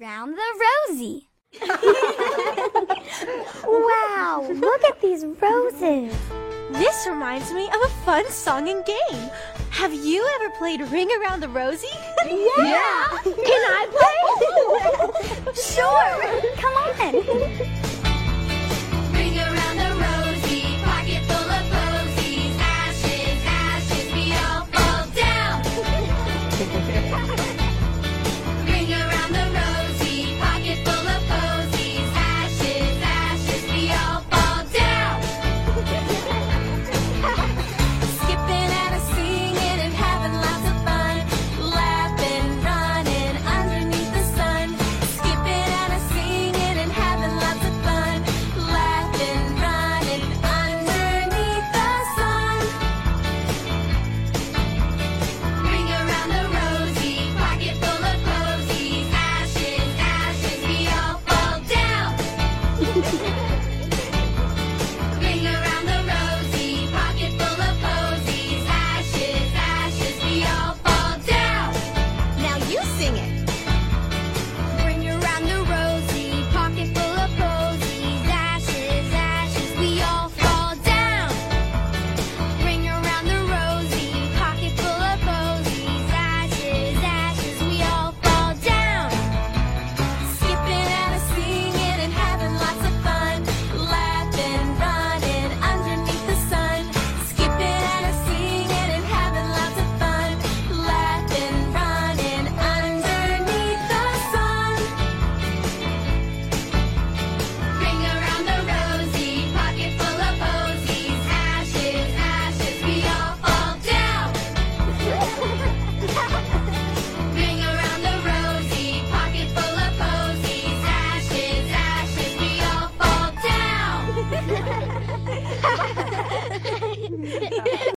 around the rosy. wow, look at these roses. This reminds me of a fun song and game. Have you ever played Ring Around the Rosie? Yeah. Can I play? sure. Come on. sing it. yeah.